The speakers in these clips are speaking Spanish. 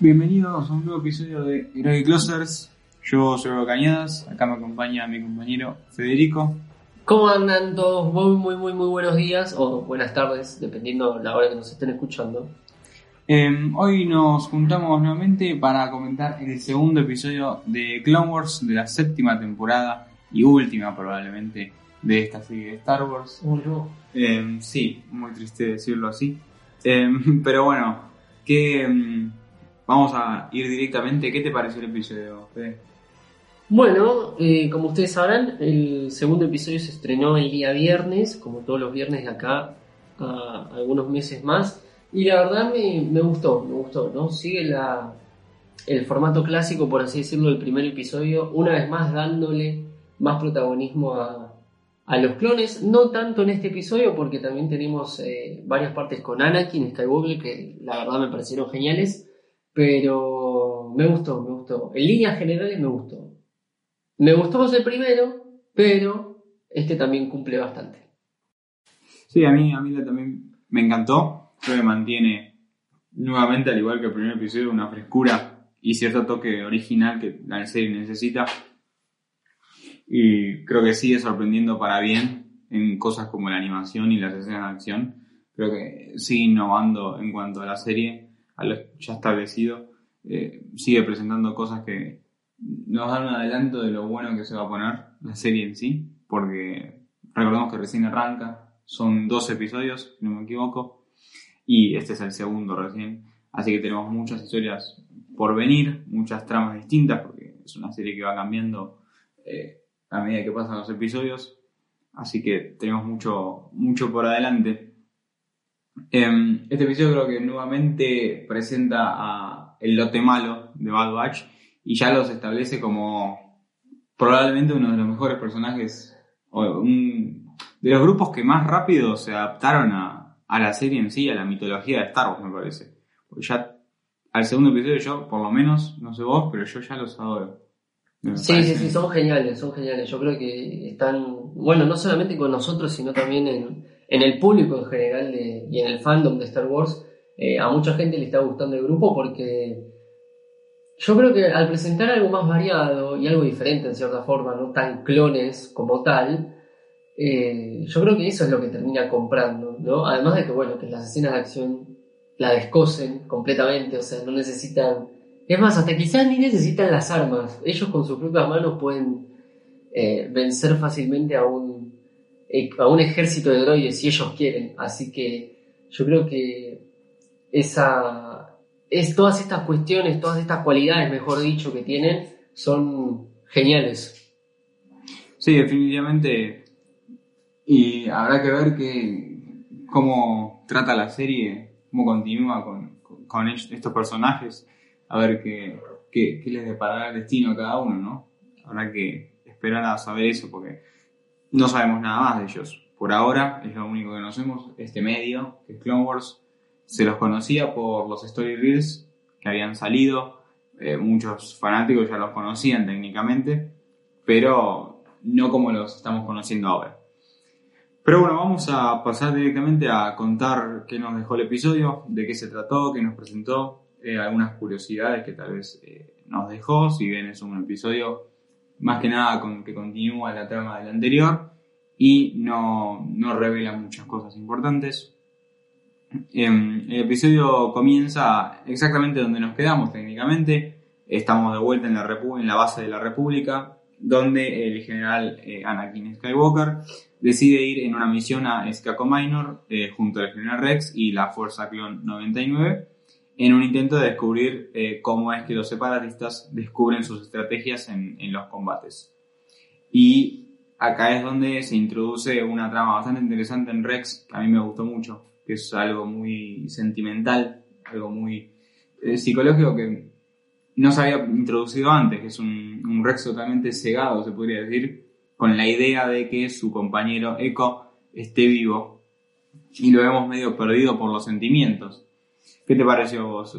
Bienvenidos a un nuevo episodio de Heroic Closers. Yo soy Robo Cañadas, acá me acompaña mi compañero Federico. ¿Cómo andan todos? Muy, muy, muy, muy buenos días o buenas tardes, dependiendo la hora que nos estén escuchando. Eh, hoy nos juntamos nuevamente para comentar el segundo episodio de Clone Wars de la séptima temporada y última probablemente de esta serie de Star Wars. Eh, sí, muy triste decirlo así. Eh, pero bueno, que vamos a ir directamente. ¿Qué te pareció el episodio, Fede? Bueno, eh, como ustedes sabrán, el segundo episodio se estrenó el día viernes, como todos los viernes de acá a algunos meses más. Y la verdad me, gustó, me gustó, ¿no? Sigue el formato clásico, por así decirlo, del primer episodio, una vez más dándole más protagonismo a, a los clones, no tanto en este episodio, porque también tenemos eh, varias partes con Anakin Skywalker, que la verdad me parecieron geniales, pero me gustó, me gustó. En líneas generales me gustó. Me gustó el primero, pero este también cumple bastante. Sí, a mí, a mí también me encantó. Creo que mantiene nuevamente, al igual que el primer episodio, una frescura y cierto toque original que la serie necesita. Y creo que sigue sorprendiendo para bien en cosas como la animación y las escenas de acción. Creo que sigue innovando en cuanto a la serie, a lo ya establecido. Eh, sigue presentando cosas que nos dan un adelanto de lo bueno que se va a poner la serie en sí, porque recordemos que recién arranca, son dos episodios, si no me equivoco, y este es el segundo recién, así que tenemos muchas historias por venir, muchas tramas distintas, porque es una serie que va cambiando eh, a medida que pasan los episodios, así que tenemos mucho, mucho por adelante. Em, este episodio creo que nuevamente presenta a el lote malo de Bad Batch y ya los establece como probablemente uno de los mejores personajes o un, de los grupos que más rápido se adaptaron a, a, la serie en sí, a la mitología de Star Wars, me parece. Porque ya al segundo episodio yo, por lo menos, no sé vos, pero yo ya los adoro. Sí, sí, sí, son geniales, son geniales. Yo creo que están, bueno, no solamente con nosotros, sino también en, en el público en general y en el fandom de Star Wars. Eh, a mucha gente le está gustando el grupo porque yo creo que al presentar algo más variado y algo diferente en cierta forma, no tan clones como tal, eh, yo creo que eso es lo que termina comprando, ¿no? Además de que, bueno, que las escenas de acción la descosen completamente, o sea, no necesitan... Es más, hasta quizás ni necesitan las armas. Ellos con sus propias manos pueden eh, vencer fácilmente a un, a un ejército de droides si ellos quieren. Así que yo creo que esa, es todas estas cuestiones, todas estas cualidades, mejor dicho, que tienen, son geniales. Sí, definitivamente. Y habrá que ver que, cómo trata la serie, cómo continúa con, con estos personajes, a ver qué, qué, qué les deparará el destino a cada uno, ¿no? Habrá que esperar a saber eso porque no sabemos nada más de ellos. Por ahora es lo único que conocemos, este medio, que es Clone Wars, se los conocía por los story reels que habían salido, eh, muchos fanáticos ya los conocían técnicamente, pero no como los estamos conociendo ahora. Pero bueno, vamos a pasar directamente a contar qué nos dejó el episodio, de qué se trató, qué nos presentó, eh, algunas curiosidades que tal vez eh, nos dejó, si bien es un episodio más que nada con, que continúa la trama del anterior y no, no revela muchas cosas importantes. el episodio comienza exactamente donde nos quedamos técnicamente. Estamos de vuelta en la, en la base de la República, donde el general eh, Anakin Skywalker decide ir en una misión a Skako Minor eh, junto al general Rex y la Fuerza Clon 99 en un intento de descubrir eh, cómo es que los separatistas descubren sus estrategias en, en, los combates. Y acá es donde se introduce una trama bastante interesante en Rex, que a mí me gustó mucho, que es algo muy sentimental, algo muy eh, psicológico que no se había introducido antes, que es un, un Rex totalmente cegado, se podría decir, con la idea de que su compañero Echo esté vivo y lo vemos medio perdido por los sentimientos. ¿Qué te pareció vos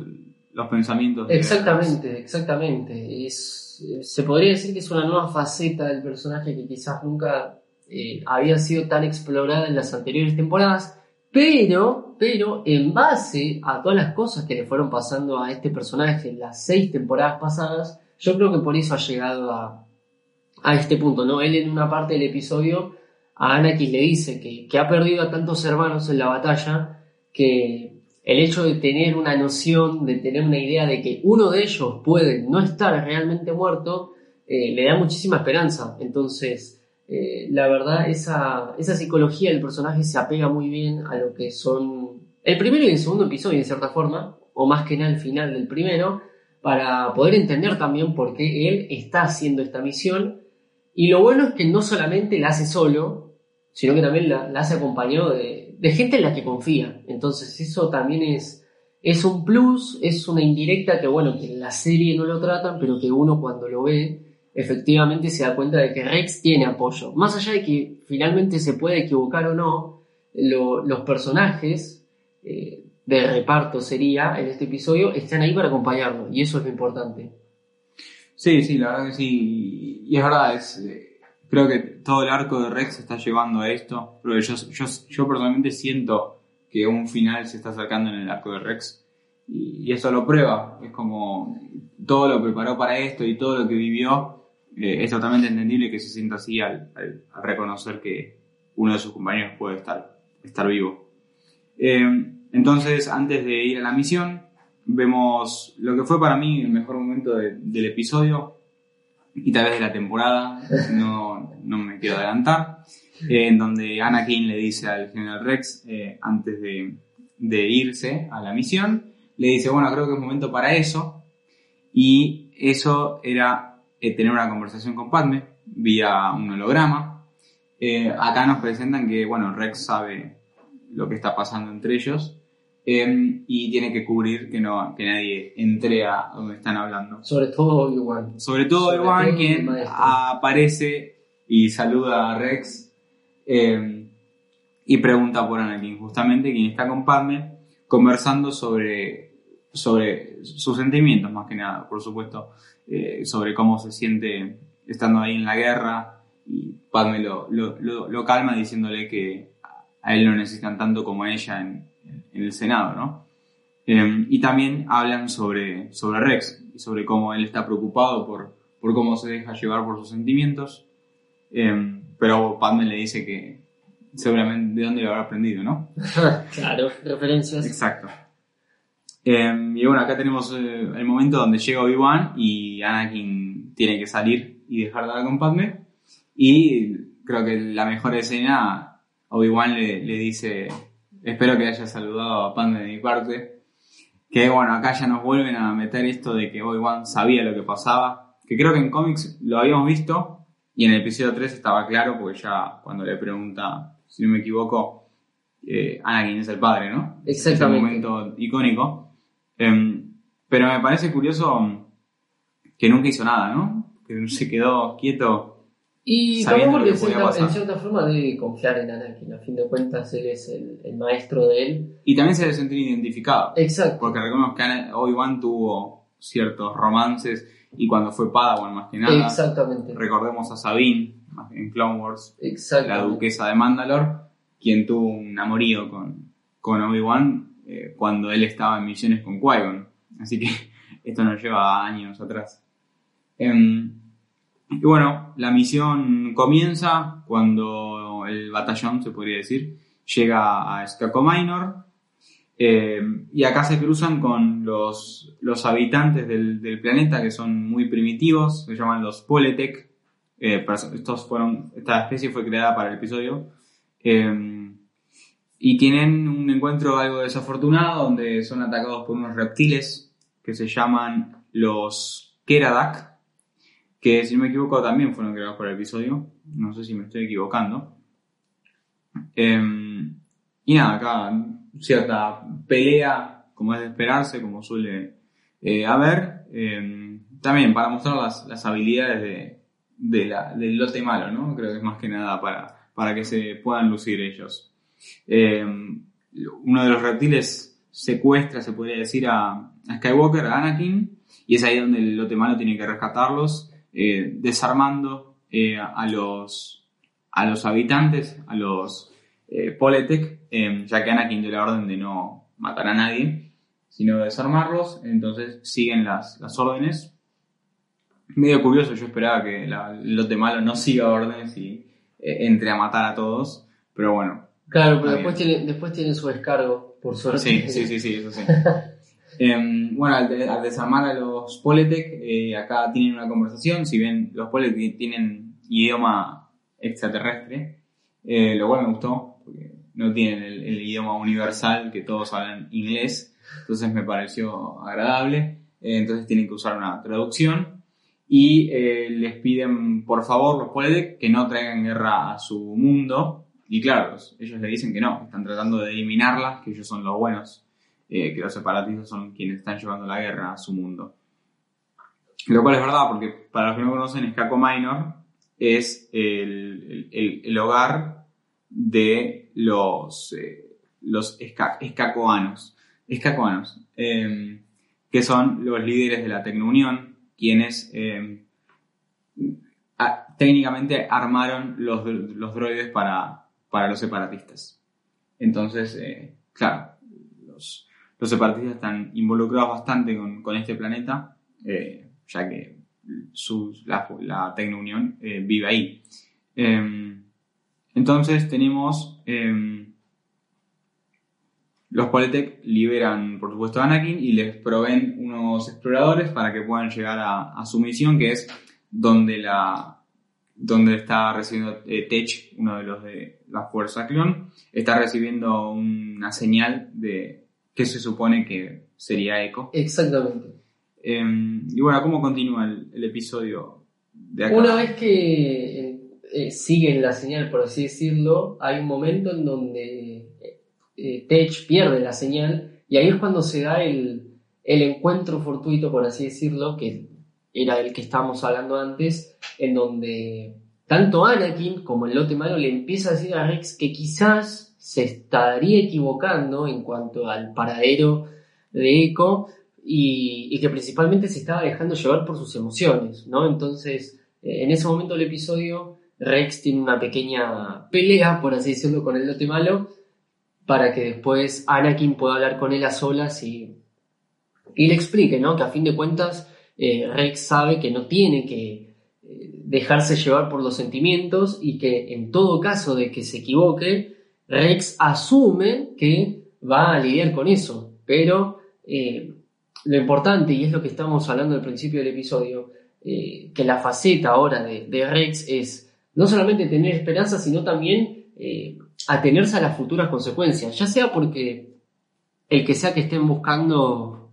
los pensamientos? Exactamente, exactamente. Es, eh, se podría decir que es una nueva faceta del personaje que quizás nunca eh, había sido tan explorada en las anteriores temporadas, pero, pero en base a todas las cosas que le fueron pasando a este personaje en las seis temporadas pasadas, yo creo que por eso ha llegado a, a este punto, ¿no? Él en una parte del episodio a Anakin le dice que, que ha perdido a tantos hermanos en la batalla que el hecho de tener una noción, de tener una idea de que uno de ellos puede no estar realmente muerto, eh, le da muchísima esperanza. Entonces, eh, la verdad, esa, esa psicología del personaje se apega muy bien a lo que son el primero y el segundo episodio, en cierta forma, o más que nada el final del primero, para poder entender también por qué él está haciendo esta misión. Y lo bueno es que no solamente la hace solo, sino que también la, la hace acompañado de, de gente en la que confía. Entonces eso también es, es un plus, es una indirecta que bueno, que en la serie no lo tratan, pero que uno cuando lo ve, efectivamente se da cuenta de que Rex tiene apoyo. Más allá de que finalmente se puede equivocar o no, lo- los personajes eh, de reparto sería en este episodio están ahí para acompañarlo, y eso es lo importante. Sí, sí, la verdad que sí. Y es verdad, es, eh, creo que todo el arco de Rex está llevando a esto. Pero yo, yo, personalmente siento que un final se está acercando en el arco de Rex. Y, eso lo prueba. Es como todo lo preparó para esto y todo lo que vivió. eh, es totalmente entendible que se sienta así al, al- reconocer que uno de sus compañeros puede estar, estar vivo. Eh, entonces, antes de ir a la misión, vemos lo que fue para mí el mejor momento de- del episodio y tal vez de la temporada, no, no me quiero adelantar, eh, en donde Anakin le dice al general Rex, eh, antes de, irse a la misión, le dice, bueno, creo que es momento para eso, y eso era eh, tener una conversación con Padme vía un holograma. Acá nos presentan que, bueno, Rex sabe lo que está pasando entre ellos, eh, y tiene que cubrir que, no, que nadie entre a donde están hablando. Sobre todo Obi-Wan. Sobre todo Obi-Wan, quien aparece y saluda a Rex eh, y pregunta por Anakin, justamente quien está con Padme, conversando sobre, sobre sus sentimientos, más que nada, por supuesto, eh, sobre cómo se siente estando ahí en la guerra. Y Padme lo, lo, lo- lo calma diciéndole que a él lo necesitan tanto como a ella en, en el Senado, ¿no? Eh, y también hablan sobre, sobre Rex y sobre cómo él está preocupado por, por cómo se deja llevar por sus sentimientos. Eh, pero Padme le dice que seguramente de dónde lo habrá aprendido, ¿no? claro, referencias. Exacto. Eh, y bueno, acá tenemos eh, el momento donde llega Obi-Wan y Anakin tiene que salir y dejar de hablar con Padme. Y creo que la mejor escena, Obi-Wan le, le dice, espero que haya saludado a Padme de mi parte. Que bueno, acá ya nos vuelven a meter esto de que Obi-Wan sabía lo que pasaba. Que creo que en cómics lo habíamos visto y en el episodio 3 estaba claro porque ya cuando le pregunta, si no me equivoco, eh, Anakin es el padre, ¿no? Exactamente. Ese momento icónico. Em, pero me parece curioso que nunca hizo nada, ¿no? Que se quedó quieto. Y también porque en cierta, en cierta forma debe confiar en Anakin. A fin de cuentas, él es el, el maestro de él. Y también se debe sentir identificado. Exacto. Porque recordemos que Obi-Wan tuvo ciertos romances y cuando fue Padawan más que nada. Exactamente. Recordemos a Sabine en Clone Wars, la duquesa de Mandalore, quien tuvo un amorío con, con Obi-Wan eh, cuando él estaba en misiones con Qui-Gon. Así que esto nos lleva años atrás. Em, y bueno, la misión comienza cuando el batallón, se podría decir, llega a Skako Minor. eh, y acá se cruzan con los, los habitantes del, planeta que son muy primitivos, se llaman los Poletec. Eh, estos fueron, esta especie fue creada para el episodio. Eh, y tienen un encuentro algo desafortunado donde son atacados por unos reptiles que se llaman los Keradak, que si no me equivoco también fueron creados por el episodio. No sé si me estoy equivocando. Eh, y nada, acá cierta pelea, como es de esperarse, como suele eh, a ver, eh, también para mostrar las, las habilidades de, de la- del lote malo, ¿no? Creo que es más que nada para, para que se puedan lucir ellos. Eh, uno de los reptiles secuestra, se podría decir, a, a Skywalker, a Anakin, y es ahí donde el lote malo tiene que rescatarlos, eh, desarmando eh, a, los, a los habitantes, a los eh, Poletec, eh, ya que Anakin dio la orden de no matar a nadie, sino de desarmarlos, entonces siguen las, las órdenes. Medio curioso, yo esperaba que la- el lote malo no siga órdenes y entre a matar a todos, pero bueno, Claro, pero después tiene, después tiene su descargo, por suerte. Sí, sí, sí, sí, eso sí. Em, bueno, al, de- al desarmar a los Poletec, eh, acá tienen una conversación, si bien los Poletec tienen idioma extraterrestre, eh, lo cual me gustó, porque no tienen el, idioma universal, que todos hablan inglés, entonces me pareció agradable, eh, entonces tienen que usar una traducción, y les piden, por favor, los Poletec, que no traigan guerra a su mundo, y claro, los- ellos le dicen que no, están tratando de eliminarla, que ellos son los buenos, que los separatistas son quienes están llevando la guerra a su mundo. Lo cual es verdad, porque para los que no conocen, Skako Minor es el, el- hogar de los, eh, los esca- escacoanos, eh, que son los líderes de la Tecnounión, quienes a- técnicamente armaron los, los droides para, para los separatistas. Entonces, eh, claro, los, los separatistas están involucrados bastante con, con este planeta, eh, ya que su, la, la Tecnounión eh, vive ahí. Em, entonces tenemos... em, los Poletec liberan, por supuesto, a Anakin y les proveen unos exploradores para que puedan llegar a, a su misión, que es donde la donde está recibiendo eh, Tech, uno de los de la Fuerza Clon, está recibiendo una señal de que se supone que sería Echo. Exactamente. Em, y bueno, ¿cómo continúa el, episodio de acá? Una vez que eh, eh, siguen la señal, por así decirlo, hay un momento en donde eh, Tech pierde la señal y ahí es cuando se da el, el encuentro fortuito, por así decirlo, que era el que estábamos hablando antes, en donde tanto Anakin como el lote malo le empieza a decir a Rex que quizás se estaría equivocando en cuanto al paradero de Echo y, que principalmente se estaba dejando llevar por sus emociones, ¿no? Entonces, eh, en ese momento del episodio, Rex tiene una pequeña pelea, por así decirlo, con el lote malo, para que después Anakin pueda hablar con él a solas y, y le explique, ¿no? Que a fin de cuentas eh, Rex sabe que no tiene que eh, dejarse llevar por los sentimientos y que en todo caso de que se equivoque, Rex asume que va a lidiar con eso, pero lo importante, y es lo que estábamos hablando al principio del episodio, eh, que la faceta ahora de, Rex es no solamente tener esperanza, sino también eh, atenerse a las futuras consecuencias, ya sea porque el que sea que estén buscando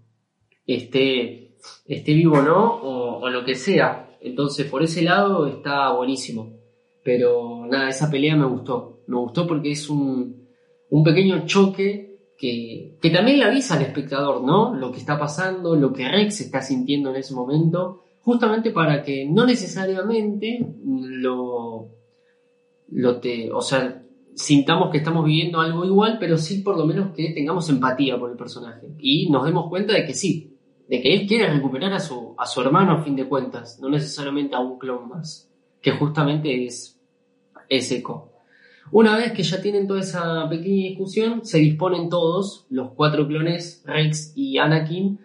esté, esté vivo o no, o, o lo que sea. Entonces, por ese lado está buenísimo. Pero nada, esa pelea me gustó. Me gustó porque es un, un pequeño choque que, también le avisa al espectador, ¿no? Lo que está pasando, lo que Rex está sintiendo en ese momento, justamente para que no necesariamente lo, lo te, o sea, sintamos que estamos viviendo algo igual, pero sí por lo menos que tengamos empatía por el personaje y nos demos cuenta de que sí, de que él quiere recuperar a su, a su hermano a fin de cuentas, no necesariamente a un clon más, que justamente es, es. Una vez que ya tienen toda esa pequeña discusión, se disponen todos, los cuatro clones, Rex y Anakin,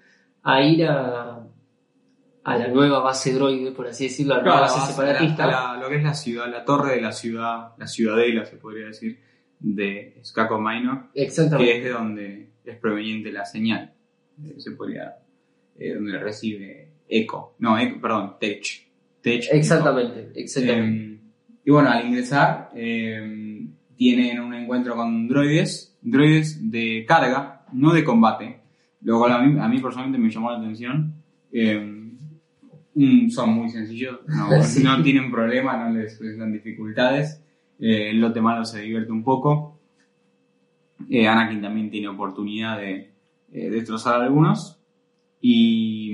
a ir a, a la nueva base droide, por así decirlo, a la nueva base separatista. la- lo que es la ciudad, la torre de la ciudad, la ciudadela se podría decir, de Skako Minor, que Exactamente. es de donde es proveniente la señal. Se podría, eh, donde recibe Echo, no, Echo, perdón, Tech. Tech Exactamente, exactamente. Eh, y bueno, al ingresar, eh, tienen un encuentro con droides, droides de carga, no de combate, lo cual a mí, a mí personalmente me llamó la atención. Eh, son muy sencillos, no, Sí. no tienen problema, no les presentan dificultades. Eh, el lote malo se divierte un poco. Eh, Anakin también tiene oportunidad de eh, destrozar a algunos. y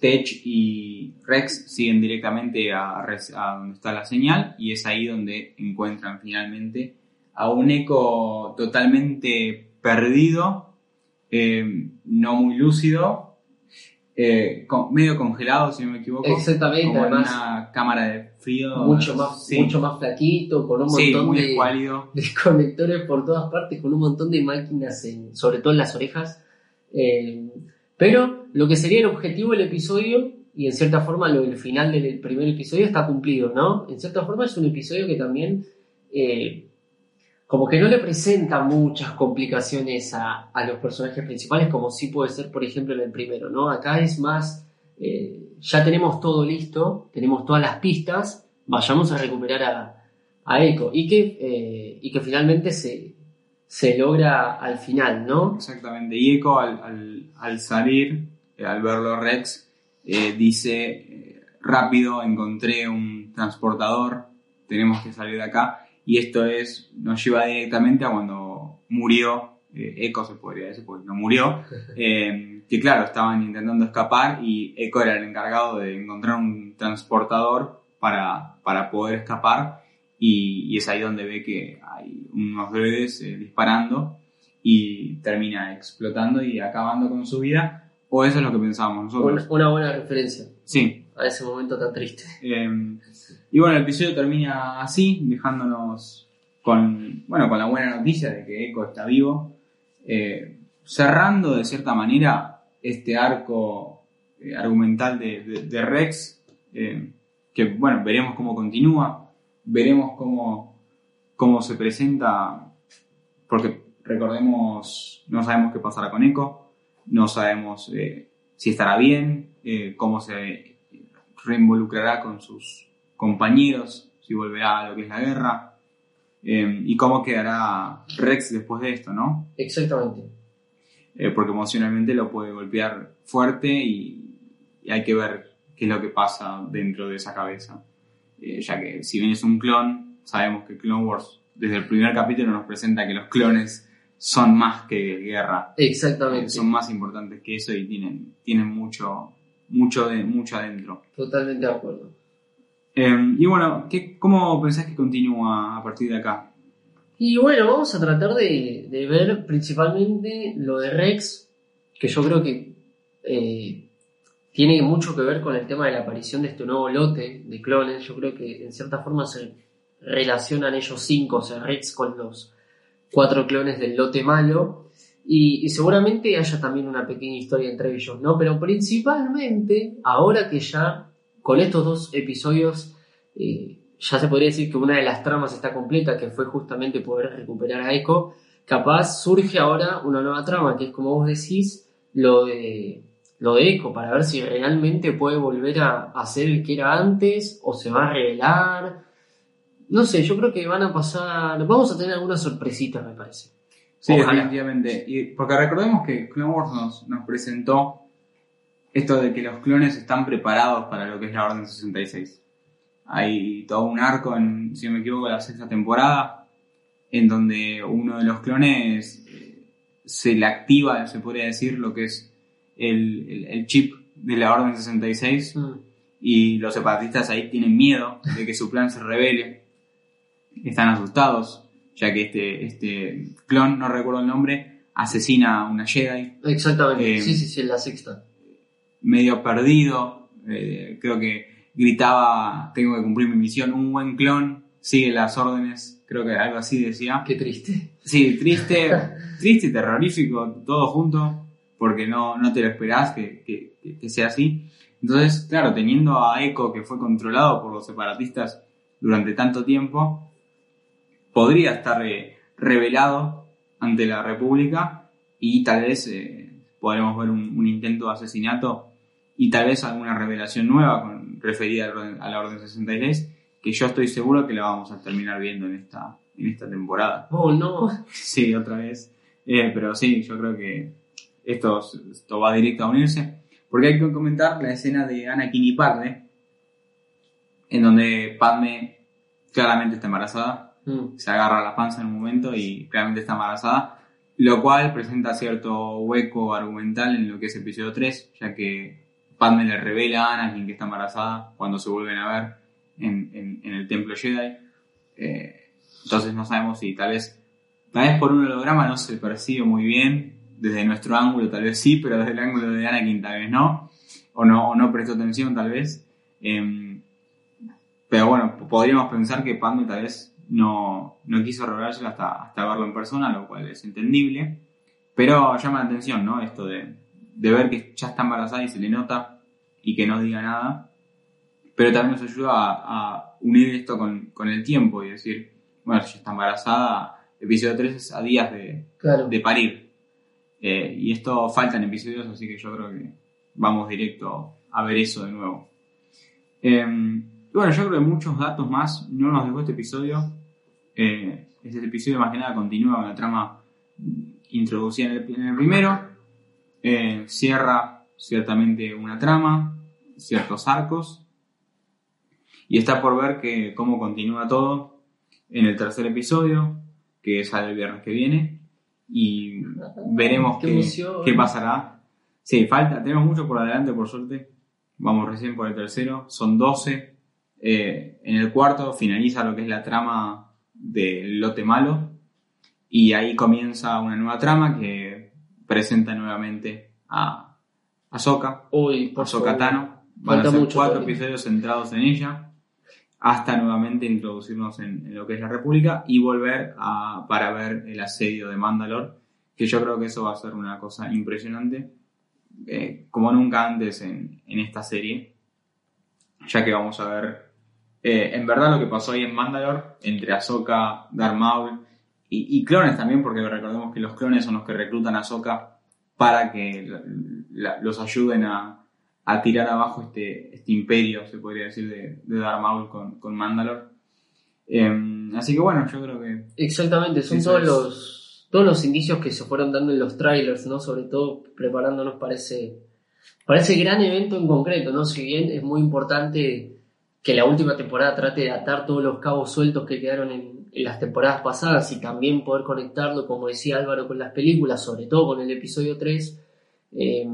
Tech y Rex siguen directamente a, a donde está la señal y es ahí donde encuentran finalmente a un eco totalmente perdido, eh, no muy lúcido, eh, con- medio congelado si no me equivoco, Exactamente, como además una cámara de frío. mucho más, Sí. mucho más flaquito, con un Sí, montón muy de, de conectores por todas partes, con un montón de máquinas, en, sobre todo en las orejas. Eh, pero lo que sería el objetivo del episodio, y en cierta forma lo del final del primer episodio está cumplido, ¿no? En cierta forma es un episodio que también eh, como que no le presenta muchas complicaciones a, a los personajes principales, como sí puede ser, por ejemplo, en el primero, ¿no? Acá es más, eh, ya tenemos todo listo, tenemos todas las pistas, vayamos a recuperar a, a Echo, y que, eh, y que finalmente se, se logra al final, ¿no? Exactamente. Y Echo al, al- al salir, eh, al verlo Rex, eh, dice, eh, rápido, encontré un transportador, tenemos que salir de acá. Y esto es, nos lleva directamente a cuando murió eh, Echo, se podría decir, porque no murió. eh, que claro, estaban intentando escapar y Echo era el encargado de encontrar un transportador para, para poder escapar. Y, y es ahí donde ve que hay unos droides eh, disparando y termina explotando y acabando con su vida. O eso es lo que pensábamos nosotros. Una, buena referencia Sí. a ese momento tan triste. Eh, y bueno, el episodio termina así, dejándonos con, bueno, con la buena noticia de que Echo está vivo. eh, cerrando de cierta manera este arco eh, argumental de, de- de Rex. que bueno, veremos cómo continúa. Veremos cómo, cómo se presenta. Porque recordemos, no sabemos qué pasará con Echo. No sabemos eh, si estará bien, eh, cómo se reinvolucrará con sus compañeros, si volverá a lo que es la guerra, eh, y cómo quedará Rex después de esto, ¿no? Exactamente. Eh, porque emocionalmente lo puede golpear fuerte y, y hay que ver qué es lo que pasa dentro de esa cabeza. Eh, ya que si bien es un clon, sabemos que Clone Wars desde el primer capítulo nos presenta que los clones son más que guerra, Exactamente. Eh, son más importantes que eso y tienen, tienen mucho, mucho, de, mucho adentro. Totalmente de acuerdo. Eh, y bueno, ¿qué, ¿cómo pensás que continúa a partir de acá? Y bueno, vamos a tratar de, de ver principalmente lo de Rex, que yo creo que eh, tiene mucho que ver con el tema de la aparición de este nuevo lote de clones. Yo creo que en cierta forma se relacionan ellos cinco, o sea, Rex con los cuatro clones del lote malo. Y, seguramente haya también una pequeña historia entre ellos, ¿no? Pero principalmente, ahora que ya con estos dos episodios eh, ya se podría decir que una de las tramas está completa, que fue justamente poder recuperar a Echo, capaz surge ahora una nueva trama, que es como vos decís, lo de, lo de Echo, para ver si realmente puede volver a, a ser el que era antes, o se va a revelar. No sé, yo creo que van a pasar, vamos a tener algunas sorpresitas, me parece. Sí, Ojalá. definitivamente. Y porque recordemos que Clone Wars nos, nos presentó esto de que los clones están preparados para lo que es la Orden 66. Hay todo un arco, en, si no me equivoco, la sexta temporada, en donde uno de los clones eh, se le activa, se podría decir, lo que es el, el- el chip de la Orden 66 Mm, y los separatistas ahí tienen miedo de que su plan se revele. Están asustados, ya que este, este clon, no recuerdo el nombre, asesina a una Jedi, Exactamente, Eh, sí, sí, sí, en la sexta. medio perdido. eh, creo que gritaba, tengo que cumplir mi misión, un buen clon, sigue las órdenes, creo que algo así decía. Qué triste. Sí, triste, triste y terrorífico, todo junto, porque no, no te lo esperás que, que- que- sea así. Entonces, claro, teniendo a Echo que fue controlado por los separatistas durante tanto tiempo, podría estar eh, revelado ante la República y tal vez eh, podremos ver un, un intento de asesinato y tal vez alguna revelación nueva con, referida a la Orden 66, que yo estoy seguro que la vamos a terminar viendo en esta, en esta temporada. Oh, no. Sí, otra vez. Eh, pero sí, yo creo que esto, esto va directo a unirse. Porque hay que comentar la escena de Anakin y Padme, en donde Padme claramente está embarazada. Mm, Se agarra la panza en un momento y claramente está embarazada. Lo cual presenta cierto hueco argumental en lo que es episodio 3, ya que Padme le revela a Anakin que está embarazada cuando se vuelven a ver en, en- en el templo Jedi. Eh, entonces no sabemos si tal vez, tal vez por un holograma no se percibe muy bien, desde nuestro ángulo tal vez sí, pero desde el ángulo de Anakin tal vez no, o no, o no prestó atención tal vez. Em, pero bueno, podríamos pensar que Padme tal vez no, no quiso revelárselo hasta, hasta verlo en persona, lo cual es entendible. Pero llama la atención, ¿no? Esto de, de ver que ya está embarazada y se le nota y que no diga nada. Pero también nos ayuda a, a unir esto con, con el tiempo y decir, bueno, si está embarazada, episodio 3 es a días de, Claro. de parir. Eh, y esto falta en episodios, así que yo creo que vamos directo a ver eso de nuevo. Y bueno, yo creo que muchos datos más no nos dejó este episodio. Este episodio más que nada continúa con la trama introducida en el, en el primero. Eh, cierra ciertamente una trama, ciertos arcos. Y está por ver que cómo continúa todo en el tercer episodio, que sale el viernes que viene. Y veremos Qué qué, qué pasará. Sí, falta, tenemos mucho por adelante, por suerte. Vamos recién por el tercero, son 12. Eh, en el cuarto finaliza lo que es la trama del lote malo. Y ahí comienza una nueva trama que presenta nuevamente a Ahsoka, Uy, por Ahsoka. Tano. Van a ser mucho cuatro todavía. episodios centrados en ella, hasta nuevamente introducirnos en, lo que es la República y volver a, para ver el asedio de Mandalor, que yo creo que eso va a ser una cosa impresionante, eh, como nunca antes en, en esta serie, ya que vamos a ver eh, en verdad lo que pasó ahí en Mandalor, entre Ahsoka, Darth Maul y, clones también, porque recordemos que los clones son los que reclutan a Ahsoka para que los ayuden a, a tirar abajo este, este imperio, se podría decir, de, de Darth Maul con, con Mandalor. Em, así que bueno, yo creo que Exactamente, son todos es. los todos los indicios que se fueron dando en los trailers, ¿no? Sobre todo preparándonos para ese, para ese gran evento en concreto, ¿no? Si bien es muy importante que la última temporada trate de atar todos los cabos sueltos que quedaron en, en las temporadas pasadas y también poder conectarlo, como decía Álvaro, con las películas, sobre todo con el episodio 3. eh,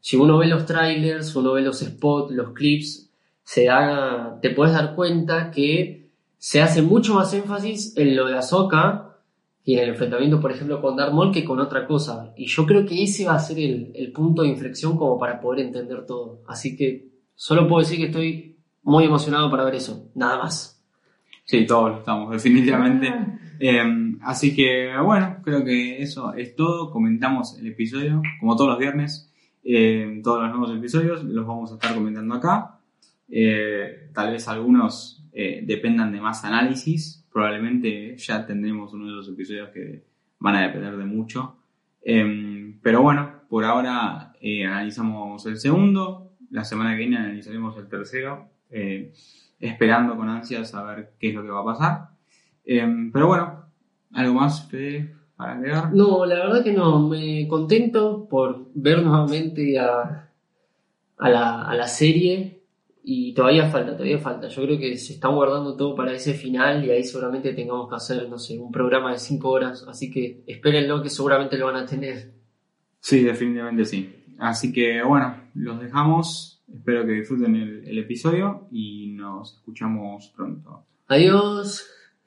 si uno ve los trailers, uno ve los spots, los clips, se da, te puedes dar cuenta que se hace mucho más énfasis en lo de Ahsoka y en el enfrentamiento, por ejemplo, con Darth Maul que con otra cosa. Y yo creo que ese va a ser el, el punto de inflexión como para poder entender todo. Así que solo puedo decir que estoy muy emocionado para ver eso. Nada más. sí, todos lo estamos, definitivamente. Em, así que bueno, creo que eso es todo. Comentamos el episodio, como todos los viernes. Em, todos los nuevos episodios los vamos a estar comentando acá. Eh, tal vez algunos eh, dependan de más análisis. Probablemente ya tendremos uno de los episodios que van a depender de mucho. Em, pero bueno, por ahora eh, analizamos el segundo. La semana que viene analizaremos el tercero. esperando con ansias a ver qué es lo que va a pasar. Em, pero bueno, ¿algo más, Fede, para agregar? No, la verdad que no. Me contento por ver nuevamente a, a, la, a la serie. Y todavía falta, todavía falta. Yo creo que se están guardando todo para ese final y ahí seguramente tengamos que hacer, no sé, un programa de 5 horas. Así que espérenlo que seguramente lo van a tener. Sí, definitivamente sí. Así que bueno, los dejamos. Espero que disfruten el, el episodio y nos escuchamos pronto. Adiós.